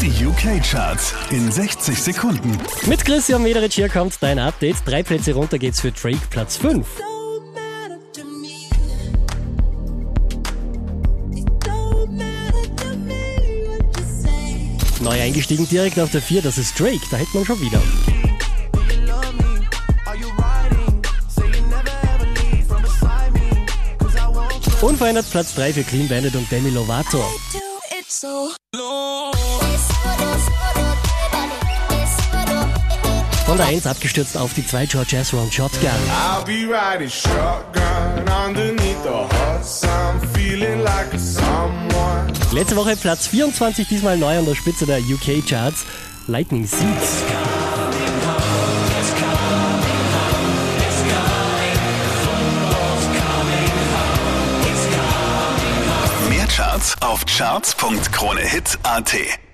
Die UK-Charts in 60 Sekunden. Mit Christian Mederich hier kommt dein Update. Drei Plätze runter geht's für Drake, Platz 5. don't matter to me. It don't matter to me what you say. Neu eingestiegen direkt auf der 4, das ist Drake, da hätte man schon wieder. Unverändert Platz 3 für Clean Bandit und Demi Lovato. Der 1 abgestürzt auf die 2 George Ezra und Shotgun. I'll be riding shotgun underneath the hot sun, feeling like someone. Letzte Woche Platz 24, diesmal neu an der Spitze der UK-Charts. Lightning Seeds. Mehr Charts auf charts.kronehit.at.